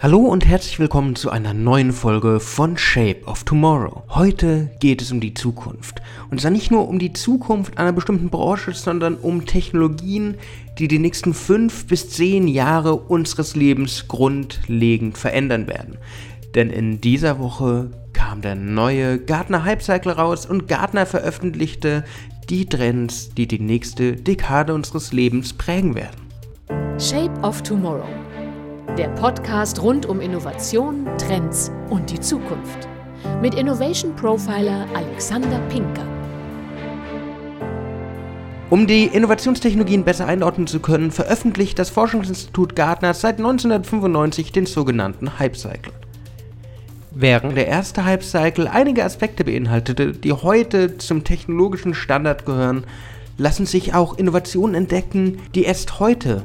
Hallo und herzlich willkommen zu einer neuen Folge von Shape of Tomorrow. Heute geht es um die Zukunft. Und zwar nicht nur um die Zukunft einer bestimmten Branche, sondern um Technologien, die die nächsten fünf bis zehn Jahre unseres Lebens grundlegend verändern werden. Denn in dieser Woche kam der neue Gartner Hype Cycle raus und Gartner veröffentlichte die Trends, die die nächste Dekade unseres Lebens prägen werden. Shape of Tomorrow der Podcast rund um Innovation, Trends und die Zukunft. Mit Innovation Profiler Alexander Pinker. Um die Innovationstechnologien besser einordnen zu können, veröffentlicht das Forschungsinstitut Gartner seit 1995 den sogenannten Hype Cycle. Während der erste Hype Cycle einige Aspekte beinhaltete, die heute zum technologischen Standard gehören, lassen sich auch Innovationen entdecken, die erst heute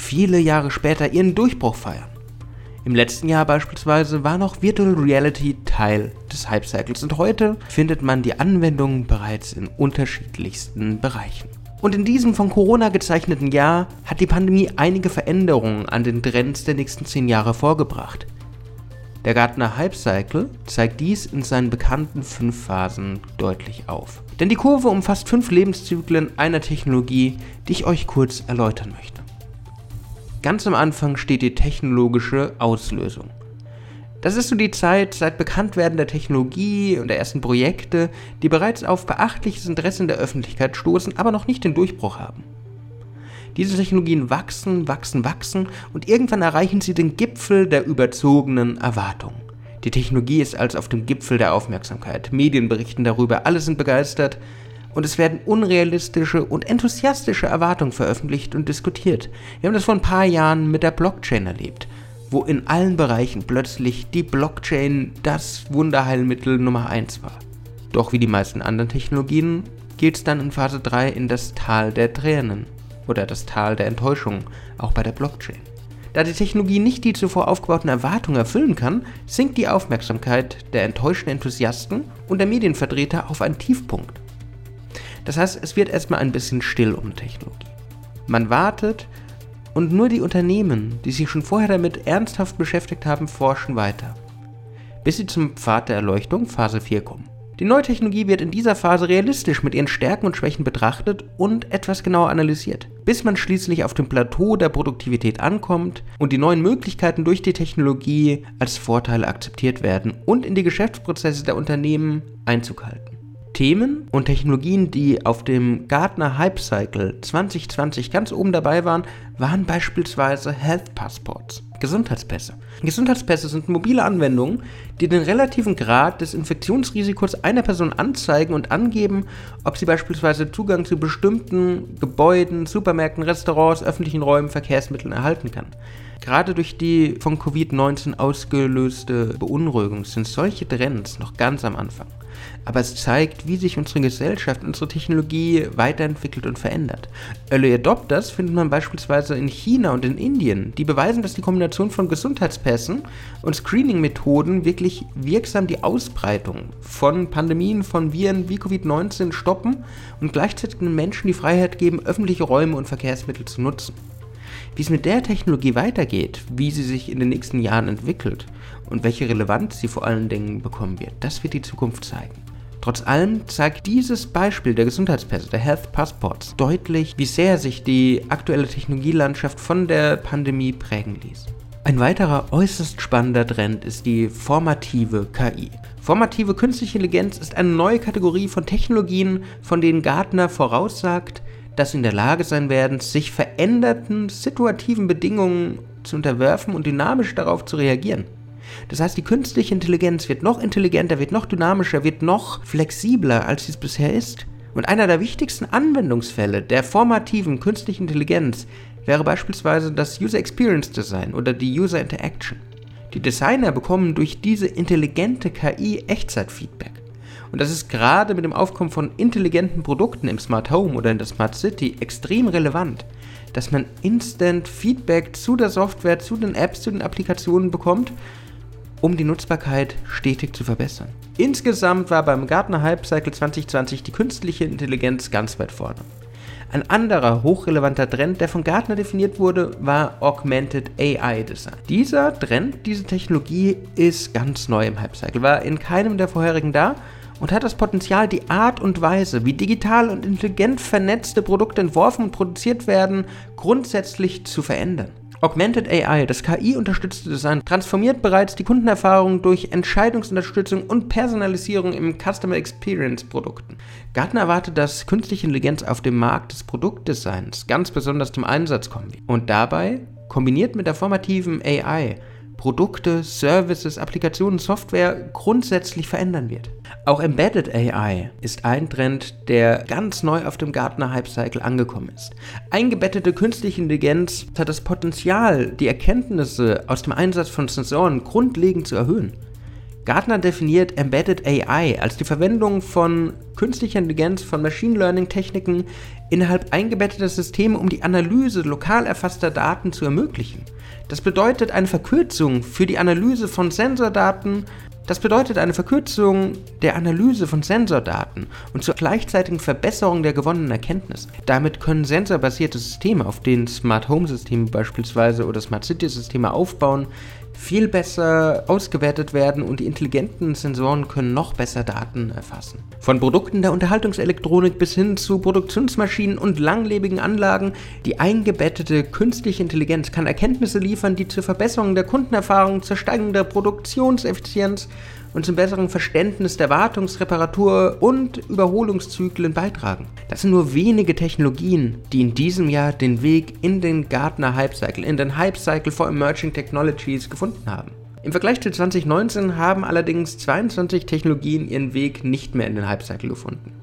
viele Jahre später ihren Durchbruch feiern. Im letzten Jahr beispielsweise war noch Virtual Reality Teil des Hype Cycles und heute findet man die Anwendungen bereits in unterschiedlichsten Bereichen. Und in diesem von Corona gezeichneten Jahr hat die Pandemie einige Veränderungen an den Trends der nächsten 10 Jahre vorgebracht. Der Gartner Hype Cycle zeigt dies in seinen bekannten fünf Phasen deutlich auf. Denn die Kurve umfasst fünf Lebenszyklen einer Technologie, die ich euch kurz erläutern möchte. Ganz am Anfang steht die technologische Auslösung. Das ist so die Zeit seit Bekanntwerden der Technologie und der ersten Projekte, die bereits auf beachtliches Interesse in der Öffentlichkeit stoßen, aber noch nicht den Durchbruch haben. Diese Technologien wachsen, wachsen, wachsen und irgendwann erreichen sie den Gipfel der überzogenen Erwartungen. Die Technologie ist als auf dem Gipfel der Aufmerksamkeit. Medien berichten darüber, alle sind begeistert, und es werden unrealistische und enthusiastische Erwartungen veröffentlicht und diskutiert. Wir haben das vor ein paar Jahren mit der Blockchain erlebt, wo in allen Bereichen plötzlich die Blockchain das Wunderheilmittel Nummer 1 war. Doch wie die meisten anderen Technologien geht es dann in Phase 3 in das Tal der Tränen oder das Tal der Enttäuschung, auch bei der Blockchain. Da die Technologie nicht die zuvor aufgebauten Erwartungen erfüllen kann, sinkt die Aufmerksamkeit der enttäuschten Enthusiasten und der Medienvertreter auf einen Tiefpunkt. Das heißt, es wird erstmal ein bisschen still um Technologie. Man wartet und nur die Unternehmen, die sich schon vorher damit ernsthaft beschäftigt haben, forschen weiter. Bis sie zum Pfad der Erleuchtung, Phase 4, kommen. Die neue Technologie wird in dieser Phase realistisch mit ihren Stärken und Schwächen betrachtet und etwas genauer analysiert, bis man schließlich auf dem Plateau der Produktivität ankommt und die neuen Möglichkeiten durch die Technologie als Vorteile akzeptiert werden und in die Geschäftsprozesse der Unternehmen Einzug halten. Themen und Technologien, die auf dem Gartner Hype Cycle 2020 ganz oben dabei waren, waren beispielsweise Health Passports, Gesundheitspässe. Gesundheitspässe sind mobile Anwendungen, die den relativen Grad des Infektionsrisikos einer Person anzeigen und angeben, ob sie beispielsweise Zugang zu bestimmten Gebäuden, Supermärkten, Restaurants, öffentlichen Räumen, Verkehrsmitteln erhalten kann. Gerade durch die von Covid-19 ausgelöste Beunruhigung sind solche Trends noch ganz am Anfang. Aber es zeigt, wie sich unsere Gesellschaft, unsere Technologie weiterentwickelt und verändert. Early Adopters findet man beispielsweise in China und in Indien, die beweisen, dass die Kombination von Gesundheitspässen und Screening-Methoden wirklich wirksam die Ausbreitung von Pandemien, von Viren wie Covid-19 stoppen und gleichzeitig den Menschen die Freiheit geben, öffentliche Räume und Verkehrsmittel zu nutzen. Wie es mit der Technologie weitergeht, wie sie sich in den nächsten Jahren entwickelt und welche Relevanz sie vor allen Dingen bekommen wird, das wird die Zukunft zeigen. Trotz allem zeigt dieses Beispiel der Gesundheitspässe, der Health Passports, deutlich, wie sehr sich die aktuelle Technologielandschaft von der Pandemie prägen ließ. Ein weiterer äußerst spannender Trend ist die formative KI. Formative künstliche Intelligenz ist eine neue Kategorie von Technologien, von denen Gartner voraussagt, dass sie in der Lage sein werden, sich veränderten situativen Bedingungen zu unterwerfen und dynamisch darauf zu reagieren. Das heißt, die künstliche Intelligenz wird noch intelligenter, wird noch dynamischer, wird noch flexibler, als sie es bisher ist. Und einer der wichtigsten Anwendungsfälle der formativen künstlichen Intelligenz wäre beispielsweise das User Experience Design oder die User Interaction. Die Designer bekommen durch diese intelligente KI Echtzeitfeedback. Und das ist gerade mit dem Aufkommen von intelligenten Produkten im Smart Home oder in der Smart City extrem relevant, dass man instant Feedback zu der Software, zu den Apps, zu den Applikationen bekommt, um die Nutzbarkeit stetig zu verbessern. Insgesamt war beim Gartner Hype Cycle 2020 die künstliche Intelligenz ganz weit vorne. Ein anderer hochrelevanter Trend, der von Gartner definiert wurde, war Augmented AI Design. Dieser Trend, diese Technologie ist ganz neu im Hype-Cycle, war in keinem der vorherigen da und hat das Potenzial, die Art und Weise, wie digital und intelligent vernetzte Produkte entworfen und produziert werden, grundsätzlich zu verändern. Augmented AI, das KI-unterstützte Design, transformiert bereits die Kundenerfahrung durch Entscheidungsunterstützung und Personalisierung im Customer Experience Produkten. Gartner erwartet, dass künstliche Intelligenz auf dem Markt des Produktdesigns ganz besonders zum Einsatz kommen wird. Und dabei, kombiniert mit der formativen AI, Produkte, Services, Applikationen, Software grundsätzlich verändern wird. Auch Embedded AI ist ein Trend, der ganz neu auf dem Gartner Hype Cycle angekommen ist. Eingebettete künstliche Intelligenz hat das Potenzial, die Erkenntnisse aus dem Einsatz von Sensoren grundlegend zu erhöhen. Gartner definiert Embedded AI als die Verwendung von künstlicher Intelligenz, von Machine Learning Techniken innerhalb eingebetteter Systeme, um die Analyse lokal erfasster Daten zu ermöglichen. Das bedeutet eine Verkürzung für die Analyse von Sensordaten. Das bedeutet eine Verkürzung der Analyse von Sensordaten und zur gleichzeitigen Verbesserung der gewonnenen Erkenntnisse. Damit können sensorbasierte Systeme, auf denen Smart Home Systeme beispielsweise oder Smart City Systeme aufbauen, viel besser ausgewertet werden und die intelligenten Sensoren können noch besser Daten erfassen. Von Produkten der Unterhaltungselektronik bis hin zu Produktionsmaschinen und langlebigen Anlagen, die eingebettete künstliche Intelligenz kann Erkenntnisse liefern, die zur Verbesserung der Kundenerfahrung, zur Steigerung der Produktionseffizienz und zum besseren Verständnis der Wartungs-, Reparatur- und Überholungszyklen beitragen. Das sind nur wenige Technologien, die in diesem Jahr den Weg in den Gartner Hype Cycle, in den Hype Cycle for Emerging Technologies gefunden haben. Im Vergleich zu 2019 haben allerdings 22 Technologien ihren Weg nicht mehr in den Hype Cycle gefunden.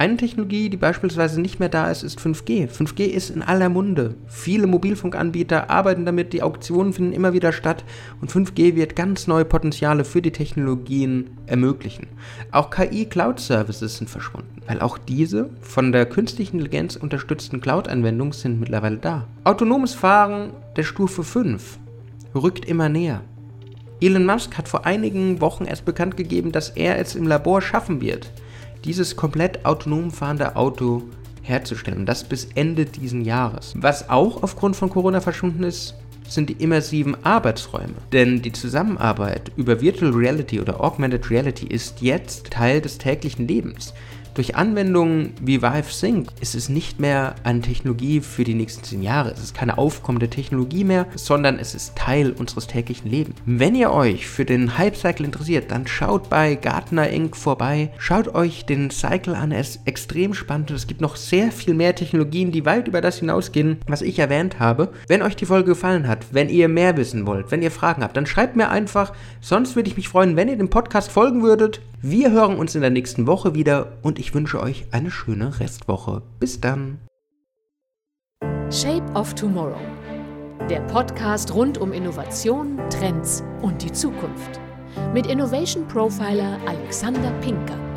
Eine Technologie, die beispielsweise nicht mehr da ist, ist 5G. 5G ist in aller Munde. Viele Mobilfunkanbieter arbeiten damit, die Auktionen finden immer wieder statt und 5G wird ganz neue Potenziale für die Technologien ermöglichen. Auch KI-Cloud-Services sind verschwunden, weil auch diese von der künstlichen Intelligenz unterstützten Cloud-Anwendungen sind mittlerweile da. Autonomes Fahren der Stufe 5 rückt immer näher. Elon Musk hat vor einigen Wochen erst bekannt gegeben, dass er es im Labor schaffen wird, dieses komplett autonom fahrende Auto herzustellen. Das bis Ende diesen Jahres. Was auch aufgrund von Corona verschwunden ist, sind die immersiven Arbeitsräume. Denn die Zusammenarbeit über Virtual Reality oder Augmented Reality ist jetzt Teil des täglichen Lebens. Durch Anwendungen wie Vive Sync ist es nicht mehr eine Technologie für die nächsten zehn Jahre. Es ist keine aufkommende Technologie mehr, sondern es ist Teil unseres täglichen Lebens. Wenn ihr euch für den Hype Cycle interessiert, dann schaut bei Gartner Inc. vorbei. Schaut euch den Cycle an. Er ist extrem spannend und es gibt noch sehr viel mehr Technologien, die weit über das hinausgehen, was ich erwähnt habe. Wenn euch die Folge gefallen hat, wenn ihr mehr wissen wollt, wenn ihr Fragen habt, dann schreibt mir einfach. Sonst würde ich mich freuen, wenn ihr dem Podcast folgen würdet. Wir hören uns in der nächsten Woche wieder und ich wünsche euch eine schöne Restwoche. Bis dann. Shape of Tomorrow. Der Podcast rund um Innovation, Trends und die Zukunft. Mit Innovation Profiler Alexander Pinker.